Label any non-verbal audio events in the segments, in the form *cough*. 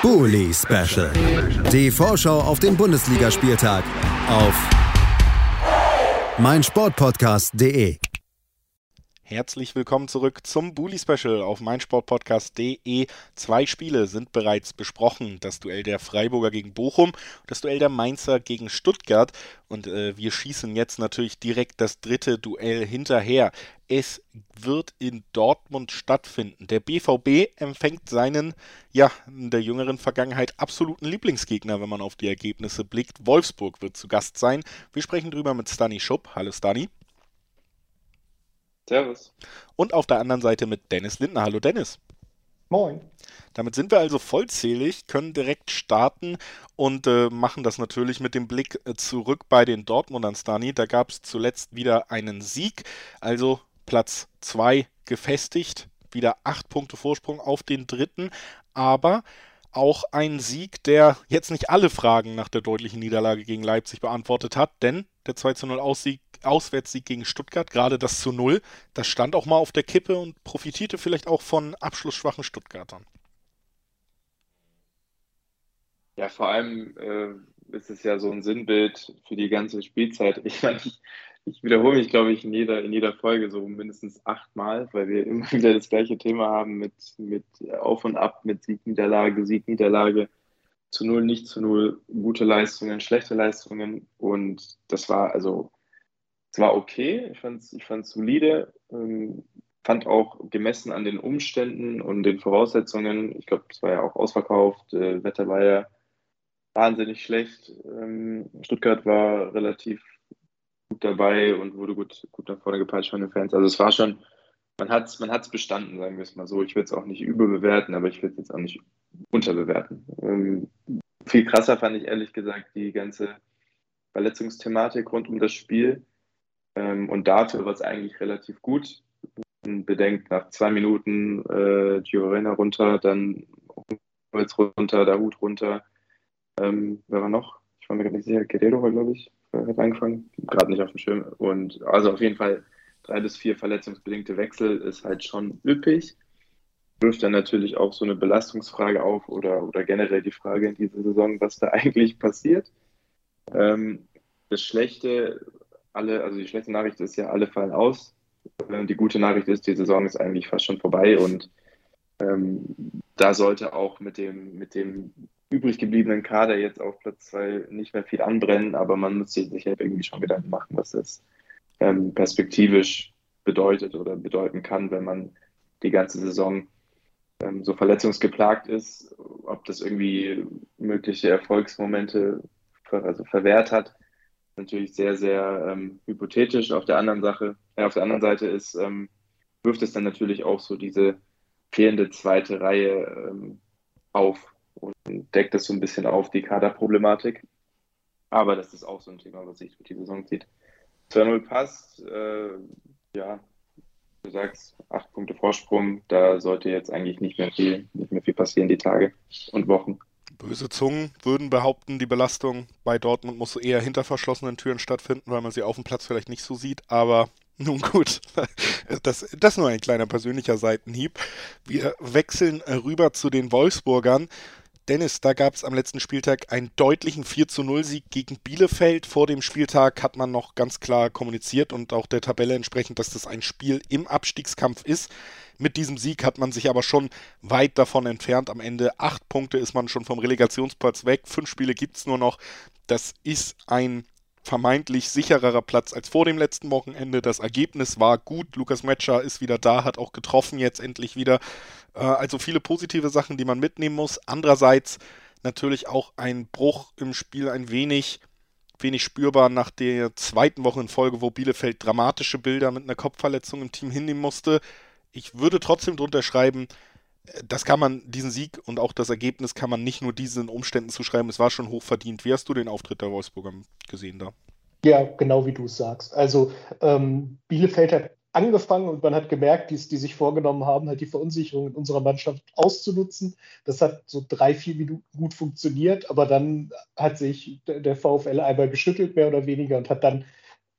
Bully Special. Die Vorschau auf den Bundesligaspieltag auf meinsportpodcast.de. Herzlich willkommen zurück zum Bully Special auf meinsportpodcast.de. Zwei Spiele sind bereits besprochen. Das Duell der Freiburger gegen Bochum, das Duell der Mainzer gegen Stuttgart. Und äh, wir schießen jetzt natürlich direkt das dritte Duell hinterher. Es wird in Dortmund stattfinden. Der BVB empfängt seinen, ja, in der jüngeren Vergangenheit absoluten Lieblingsgegner, wenn man auf die Ergebnisse blickt. Wolfsburg wird zu Gast sein. Wir sprechen drüber mit Stani Schupp. Hallo Stani. Servus. Und auf der anderen Seite mit Dennis Lindner. Hallo Dennis. Moin. Damit sind wir also vollzählig, können direkt starten und äh, machen das natürlich mit dem Blick äh, zurück bei den Dortmundern, Stani. Da gab es zuletzt wieder einen Sieg, also Platz 2 gefestigt, wieder 8 Punkte Vorsprung auf den dritten, aber auch ein Sieg, der jetzt nicht alle Fragen nach der deutlichen Niederlage gegen Leipzig beantwortet hat, denn der 2 zu 0 Aussieg Auswärtssieg gegen Stuttgart, gerade das zu Null, das stand auch mal auf der Kippe und profitierte vielleicht auch von abschlussschwachen Stuttgartern. Ja, vor allem äh, ist es ja so ein Sinnbild für die ganze Spielzeit. *laughs* Ich meine, ich, ich wiederhole mich, glaube ich, in jeder, in jeder Folge so mindestens achtmal, weil wir immer *laughs* wieder das gleiche Thema haben mit, mit Auf und Ab, mit Sieg, Niederlage, Sieg, Niederlage, zu Null, nicht zu Null, gute Leistungen, schlechte Leistungen. Und das war also es war okay, ich fand es ich fand's solide, ähm, fand auch gemessen an den Umständen und den Voraussetzungen, ich glaube, es war ja auch ausverkauft, äh, Wetter war ja wahnsinnig schlecht, ähm, Stuttgart war relativ gut dabei und wurde gut, gut nach vorne gepeitscht von den Fans. Also es war schon, man hat es man hat's bestanden, sagen wir es mal so. Ich will es auch nicht überbewerten, aber ich will es jetzt auch nicht unterbewerten. Ähm, viel krasser fand ich ehrlich gesagt die ganze Verletzungsthematik rund um das Spiel. Ähm, und dafür war es eigentlich relativ gut. Bedenkt, nach zwei Minuten äh, Giovanna runter, dann Holz runter, der Hut runter. Ähm, wer war noch? Ich war mir gerade nicht sicher. Guerrero war, glaube ich, äh, hat angefangen. Gerade nicht auf dem Schirm. Und also auf jeden Fall drei bis vier verletzungsbedingte Wechsel ist halt schon üppig. Wirft dann natürlich auch so eine Belastungsfrage auf oder, oder generell die Frage in dieser Saison, was da *laughs* eigentlich passiert. Ähm, das Schlechte alle, also die schlechte Nachricht ist ja, alle fallen aus. Die gute Nachricht ist, die Saison ist eigentlich fast schon vorbei und ähm, da sollte auch mit dem, mit dem übrig gebliebenen Kader jetzt auf Platz 2 nicht mehr viel anbrennen, aber man muss sich halt irgendwie schon Gedanken machen, was das ähm, perspektivisch bedeutet oder bedeuten kann, wenn man die ganze Saison ähm, so verletzungsgeplagt ist, ob das irgendwie mögliche Erfolgsmomente ver also verwehrt hat natürlich sehr, sehr ähm, hypothetisch. Auf der anderen Sache, äh, auf der anderen Seite ist, ähm, wirft es dann natürlich auch so diese fehlende zweite Reihe ähm, auf und deckt das so ein bisschen auf, die Kaderproblematik. Aber das ist auch so ein Thema, was sich durch die Saison zieht. 2-0 passt, äh, ja, du sagst, acht Punkte Vorsprung, da sollte jetzt eigentlich nicht mehr viel, nicht mehr viel passieren, die Tage und Wochen. Böse Zungen würden behaupten, die Belastung bei Dortmund muss eher hinter verschlossenen Türen stattfinden, weil man sie auf dem Platz vielleicht nicht so sieht. Aber *laughs* nun gut, *laughs* das, das nur ein kleiner persönlicher Seitenhieb. Wir wechseln rüber zu den Wolfsburgern. Dennis, da gab es am letzten Spieltag einen deutlichen 4 zu 0 Sieg gegen Bielefeld. Vor dem Spieltag hat man noch ganz klar kommuniziert und auch der Tabelle entsprechend, dass das ein Spiel im Abstiegskampf ist. Mit diesem Sieg hat man sich aber schon weit davon entfernt. Am Ende acht Punkte ist man schon vom Relegationsplatz weg. Fünf Spiele gibt es nur noch. Das ist ein vermeintlich sichererer Platz als vor dem letzten Wochenende. Das Ergebnis war gut. Lukas Metscher ist wieder da, hat auch getroffen jetzt endlich wieder. Äh, also viele positive Sachen, die man mitnehmen muss. Andererseits natürlich auch ein Bruch im Spiel ein wenig wenig spürbar nach der zweiten Woche in Folge, wo Bielefeld dramatische Bilder mit einer Kopfverletzung im Team hinnehmen musste ich würde trotzdem drunter schreiben, das kann man, diesen Sieg und auch das Ergebnis kann man nicht nur diesen Umständen zuschreiben, es war schon hochverdient. Wie hast du den Auftritt der Wolfsburger gesehen da? Ja, genau wie du es sagst. Also ähm, Bielefeld hat angefangen und man hat gemerkt, die, die sich vorgenommen haben, halt die Verunsicherung in unserer Mannschaft auszunutzen. Das hat so drei, vier Minuten gut funktioniert, aber dann hat sich der VfL einmal geschüttelt, mehr oder weniger, und hat dann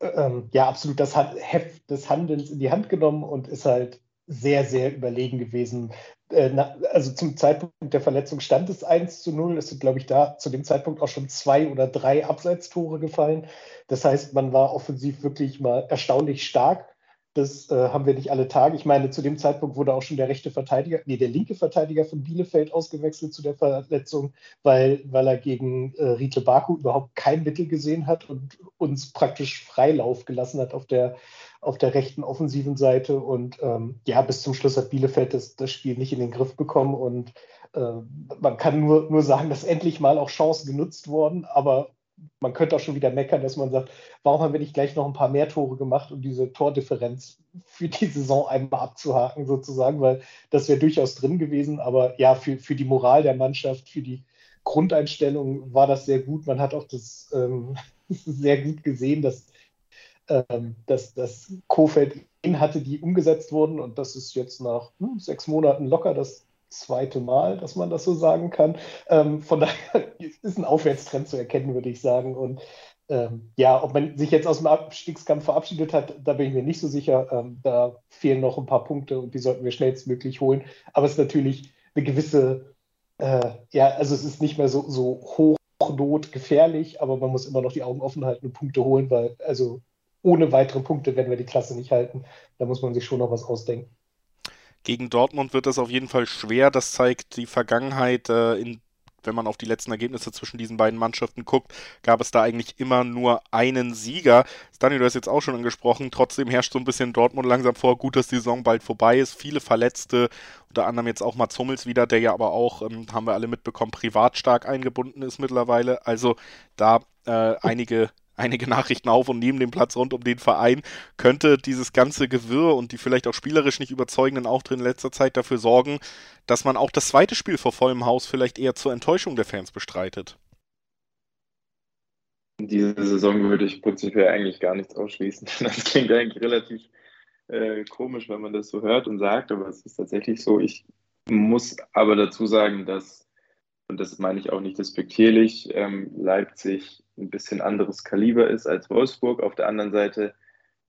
äh, ähm, ja absolut das Heft des Handelns in die Hand genommen und ist halt sehr, sehr überlegen gewesen. Äh, also zum Zeitpunkt der Verletzung stand es 1 zu 0. Es sind, glaube ich, da zu dem Zeitpunkt auch schon zwei oder drei Abseitstore gefallen. Das heißt, man war offensiv wirklich mal erstaunlich stark. Das äh, haben wir nicht alle Tage. Ich meine, zu dem Zeitpunkt wurde auch schon der rechte Verteidiger, nee, der linke Verteidiger von Bielefeld ausgewechselt zu der Verletzung, weil, weil er gegen äh, Riedle Baku überhaupt kein Mittel gesehen hat und uns praktisch Freilauf gelassen hat auf der, auf der rechten offensiven Seite. Und ähm, ja, bis zum Schluss hat Bielefeld das, das Spiel nicht in den Griff bekommen. Und äh, man kann nur, nur sagen, dass endlich mal auch Chancen genutzt wurden, aber man könnte auch schon wieder meckern, dass man sagt, warum haben wir nicht gleich noch ein paar mehr Tore gemacht, um diese Tordifferenz für die Saison einmal abzuhaken, sozusagen, weil das wäre durchaus drin gewesen. Aber ja, für, für die Moral der Mannschaft, für die Grundeinstellung war das sehr gut. Man hat auch das ähm, *laughs* sehr gut gesehen, dass, ähm, dass, dass Kofeld hatte, die umgesetzt wurden. Und das ist jetzt nach hm, sechs Monaten locker das zweite Mal, dass man das so sagen kann. Ähm, von *laughs* daher ist ein Aufwärtstrend zu erkennen, würde ich sagen. Und ähm, ja, ob man sich jetzt aus dem Abstiegskampf verabschiedet hat, da bin ich mir nicht so sicher. Ähm, da fehlen noch ein paar Punkte und die sollten wir schnellstmöglich holen. Aber es ist natürlich eine gewisse, äh, ja, also es ist nicht mehr so, so hochnot gefährlich, aber man muss immer noch die Augen offen halten und Punkte holen, weil also ohne weitere Punkte werden wir die Klasse nicht halten. Da muss man sich schon noch was ausdenken. Gegen Dortmund wird das auf jeden Fall schwer. Das zeigt die Vergangenheit. Äh, in, wenn man auf die letzten Ergebnisse zwischen diesen beiden Mannschaften guckt, gab es da eigentlich immer nur einen Sieger. Daniel, du hast jetzt auch schon angesprochen. Trotzdem herrscht so ein bisschen Dortmund langsam vor. Gut, dass die Saison bald vorbei ist. Viele Verletzte, unter anderem jetzt auch Mats Hummels wieder, der ja aber auch, ähm, haben wir alle mitbekommen, privat stark eingebunden ist mittlerweile. Also da äh, einige einige Nachrichten auf und neben dem Platz rund um den Verein, könnte dieses ganze Gewirr und die vielleicht auch spielerisch nicht überzeugenden Auftritte in letzter Zeit dafür sorgen, dass man auch das zweite Spiel vor vollem Haus vielleicht eher zur Enttäuschung der Fans bestreitet. Diese Saison würde ich prinzipiell eigentlich gar nichts ausschließen. *laughs* Das klingt eigentlich relativ äh, komisch, wenn man das so hört und sagt, aber es ist tatsächlich so. Ich muss aber dazu sagen, dass, und das meine ich auch nicht despektierlich, ähm, Leipzig ein bisschen anderes Kaliber ist als Wolfsburg. Auf der anderen Seite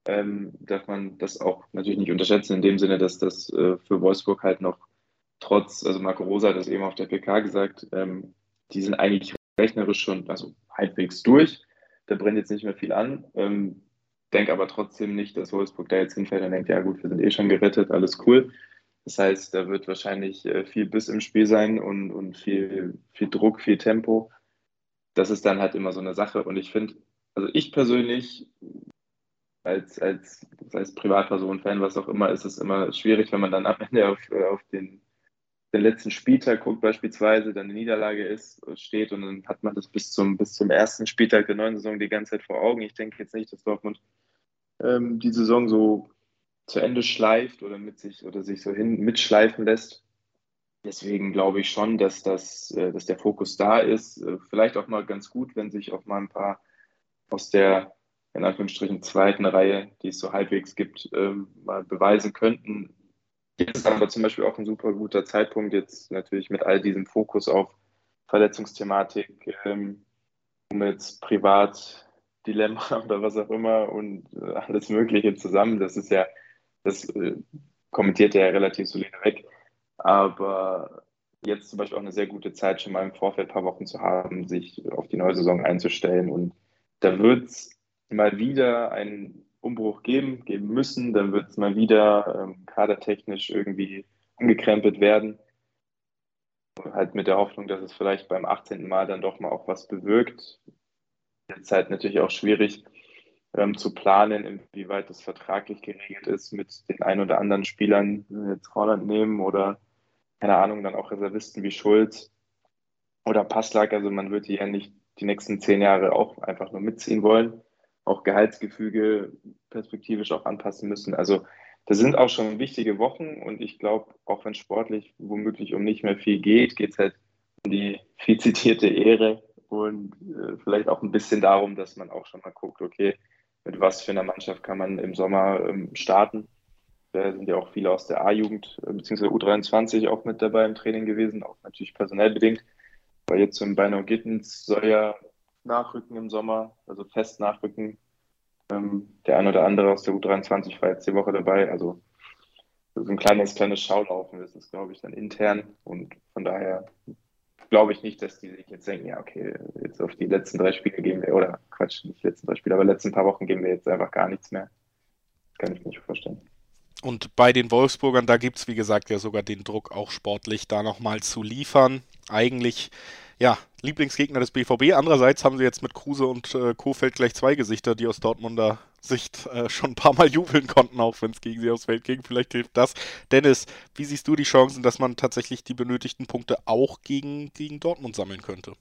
ähm, darf man das auch natürlich nicht unterschätzen, in dem Sinne, dass das äh, für Wolfsburg halt noch trotz, also Marco Rosa hat das eben auf der PK gesagt, ähm, die sind eigentlich rechnerisch schon also halbwegs durch. Da brennt jetzt nicht mehr viel an. Ähm, denke aber trotzdem nicht, dass Wolfsburg da jetzt hinfällt und denkt, ja gut, wir sind eh schon gerettet, alles cool. Das heißt, da wird wahrscheinlich äh, viel Biss im Spiel sein und, und viel, viel Druck, viel Tempo das ist dann halt immer so eine Sache. Und ich finde, also ich persönlich, als, als, als Privatperson, Fan, was auch immer, ist es immer schwierig, wenn man dann am Ende auf, äh, auf den, den letzten Spieltag guckt, beispielsweise, dann eine Niederlage ist, steht und dann hat man das bis zum, bis zum ersten Spieltag der neuen Saison die ganze Zeit vor Augen. Ich denke jetzt nicht, dass Dortmund ähm, die Saison so zu Ende schleift oder mit sich oder sich so hin mitschleifen lässt. Deswegen glaube ich schon, dass, das, äh, dass der Fokus da ist. Äh, vielleicht auch mal ganz gut, wenn sich auch mal ein paar aus der in Anführungsstrichen zweiten Reihe, die es so halbwegs gibt, ähm, mal beweisen könnten. Jetzt ist aber zum Beispiel auch ein super guter Zeitpunkt, jetzt natürlich mit all diesem Fokus auf Verletzungsthematik, ähm, um jetzt Privatdilemma *laughs* oder was auch immer und äh, alles Mögliche zusammen. Das ist ja, das kommentiert er ja relativ solide weg aber jetzt zum Beispiel auch eine sehr gute Zeit, schon mal im Vorfeld ein paar Wochen zu haben, sich auf die neue Saison einzustellen. Und da wird es mal wieder einen Umbruch geben, geben müssen. Dann wird es mal wieder ähm, kadertechnisch irgendwie umgekrempelt werden. Halt mit der Hoffnung, dass es vielleicht beim 18. Mal dann doch mal auch was bewirkt. Jetzt halt natürlich auch schwierig ähm, zu planen, inwieweit das vertraglich geregelt ist mit den ein oder anderen Spielern, jetzt Holland nehmen oder keine Ahnung, dann auch Reservisten wie Schulz oder Passlack. Also man wird die ja nicht die nächsten zehn Jahre auch einfach nur mitziehen wollen. Auch Gehaltsgefüge perspektivisch auch anpassen müssen. Also das sind auch schon wichtige Wochen und ich glaube, auch wenn sportlich womöglich um nicht mehr viel geht, geht es halt um die viel zitierte Ehre und äh, vielleicht auch ein bisschen darum, dass man auch schon mal guckt, okay, mit was für einer Mannschaft kann man im Sommer ähm, starten da sind ja auch viele aus der A-Jugend äh, bzw. U23 auch mit dabei im Training gewesen, auch natürlich personell bedingt. Weil jetzt ein Beinau Gittens soll ja nachrücken im Sommer, also fest nachrücken. Ähm, der ein oder andere aus der U23 war jetzt die Woche dabei. Also so ein kleines, kleines Schaulaufen ist es, glaube ich, dann intern. Und von daher glaube ich nicht, dass die sich jetzt denken, ja, okay, jetzt auf die letzten drei Spiele gehen wir, oder Quatsch, nicht die letzten drei Spiele, aber letzten paar Wochen gehen wir jetzt einfach gar nichts mehr. kann ich mir nicht vorstellen. Und bei den Wolfsburgern, da gibt es, wie gesagt, ja sogar den Druck, auch sportlich da nochmal zu liefern. Eigentlich, ja, Lieblingsgegner des BVB. Andererseits haben sie jetzt mit Kruse und äh, Kofeld gleich zwei Gesichter, die aus Dortmunder Sicht äh, schon ein paar Mal jubeln konnten, auch wenn es gegen sie aufs Feld ging. Vielleicht hilft das. Dennis, wie siehst du die Chancen, dass man tatsächlich die benötigten Punkte auch gegen, gegen Dortmund sammeln könnte?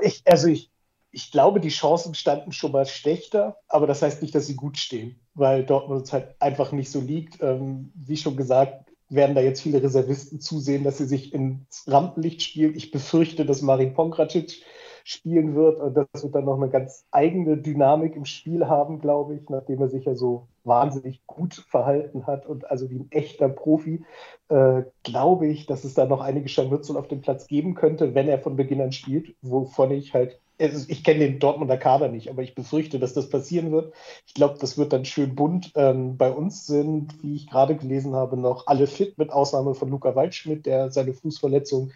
Ich, also ich, ich glaube, die Chancen standen schon mal schlechter, aber das heißt nicht, dass sie gut stehen, weil Dortmund uns halt einfach nicht so liegt. Ähm, wie schon gesagt, werden da jetzt viele Reservisten zusehen, dass sie sich ins Rampenlicht spielen. Ich befürchte, dass Marin Pongracic spielen wird und das wird dann noch eine ganz eigene Dynamik im Spiel haben, glaube ich, nachdem er sich ja so wahnsinnig gut verhalten hat und also wie ein echter Profi, äh, glaube ich, dass es da noch einige Scharmützel auf dem Platz geben könnte, wenn er von Beginn an spielt, wovon ich halt ich kenne den Dortmunder Kader nicht, aber ich befürchte, dass das passieren wird. Ich glaube, das wird dann schön bunt. Ähm, bei uns sind, wie ich gerade gelesen habe, noch alle fit, mit Ausnahme von Luca Waldschmidt, der seine Fußverletzung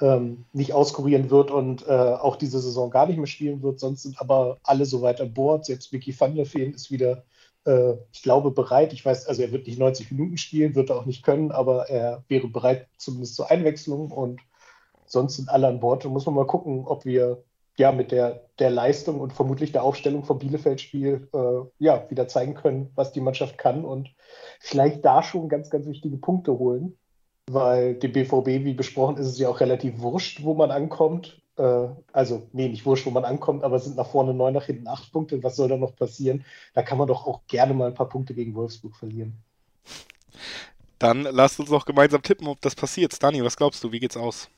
ähm, nicht auskurieren wird und äh, auch diese Saison gar nicht mehr spielen wird. Sonst sind aber alle soweit an Bord. Selbst Mickey van der Feen ist wieder, äh, ich glaube, bereit. Ich weiß, also er wird nicht 90 Minuten spielen, wird er auch nicht können, aber er wäre bereit zumindest zur Einwechslung und sonst sind alle an Bord. Da muss man mal gucken, ob wir ja mit der, der Leistung und vermutlich der Aufstellung vom Bielefeld-Spiel äh, ja, wieder zeigen können, was die Mannschaft kann und vielleicht da schon ganz, ganz wichtige Punkte holen. Weil dem BVB, wie besprochen, ist es ja auch relativ wurscht, wo man ankommt. Äh, also, nee, nicht wurscht, wo man ankommt, aber es sind nach vorne neun, nach hinten acht Punkte. Was soll da noch passieren? Da kann man doch auch gerne mal ein paar Punkte gegen Wolfsburg verlieren. Dann lasst uns doch gemeinsam tippen, ob das passiert. Dani, was glaubst du? Wie geht's aus?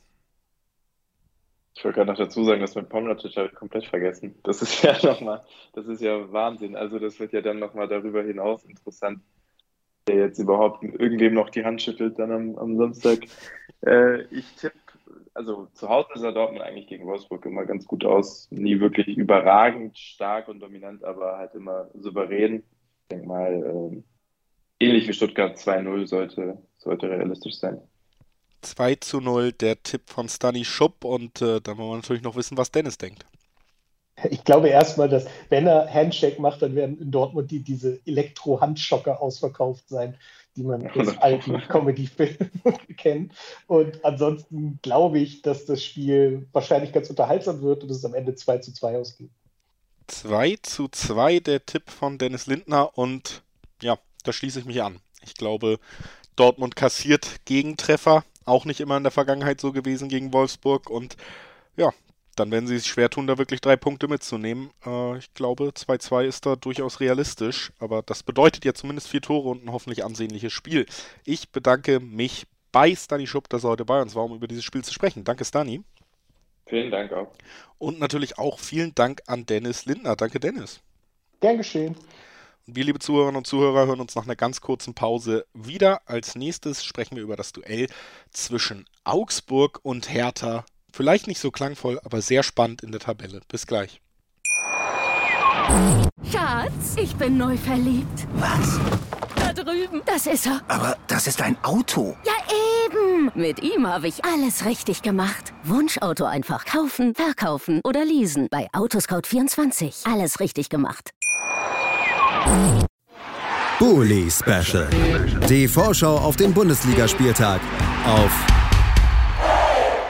Ich wollte gerade noch dazu sagen, dass mit Pomlatic habe ich komplett vergessen. Das ist *laughs* ja nochmal, das ist ja Wahnsinn. Also das wird ja dann nochmal darüber hinaus interessant, der jetzt überhaupt irgendwem noch die Hand schüttelt dann am, am Samstag. Äh, ich tippe, also zu Hause sah Dortmund eigentlich gegen Wolfsburg immer ganz gut aus. Nie wirklich überragend stark und dominant, aber halt immer souverän. Ich denke mal, äh, ähnlich wie Stuttgart 2-0 sollte, sollte realistisch sein. 2 zu 0 der Tipp von Stani Schupp und äh, dann wollen wir natürlich noch wissen, was Dennis denkt. Ich glaube erstmal, dass wenn er Handshake macht, dann werden in Dortmund die, diese Elektro-Handschocker ausverkauft sein, die man aus alten *laughs* Comedy-Filmen kennt. Und ansonsten glaube ich, dass das Spiel wahrscheinlich ganz unterhaltsam wird und es am Ende 2 zu 2 ausgeht. 2 zu 2 der Tipp von Dennis Lindner und ja, da schließe ich mich an. Ich glaube, Dortmund kassiert Gegentreffer auch nicht immer in der Vergangenheit so gewesen gegen Wolfsburg. Und ja, dann werden sie es schwer tun, da wirklich drei Punkte mitzunehmen. Äh, ich glaube, 2-2 ist da durchaus realistisch. Aber das bedeutet ja zumindest vier Tore und ein hoffentlich ansehnliches Spiel. Ich bedanke mich bei Stani Schupp, dass er heute bei uns war, um über dieses Spiel zu sprechen. Danke, Stani. Vielen Dank auch. Und natürlich auch vielen Dank an Dennis Lindner. Danke, Dennis. Gern geschehen. Wir, liebe Zuhörerinnen und Zuhörer, hören uns nach einer ganz kurzen Pause wieder. Als nächstes sprechen wir über das Duell zwischen Augsburg und Hertha. Vielleicht nicht so klangvoll, aber sehr spannend in der Tabelle. Bis gleich. Schatz, ich bin neu verliebt. Was? Da drüben. Das ist er. Aber das ist ein Auto. Ja, eben. Mit ihm habe ich alles richtig gemacht. Wunschauto einfach kaufen, verkaufen oder leasen. Bei Autoscout24. Alles richtig gemacht. Bully Special. Die Vorschau auf den Bundesligaspieltag auf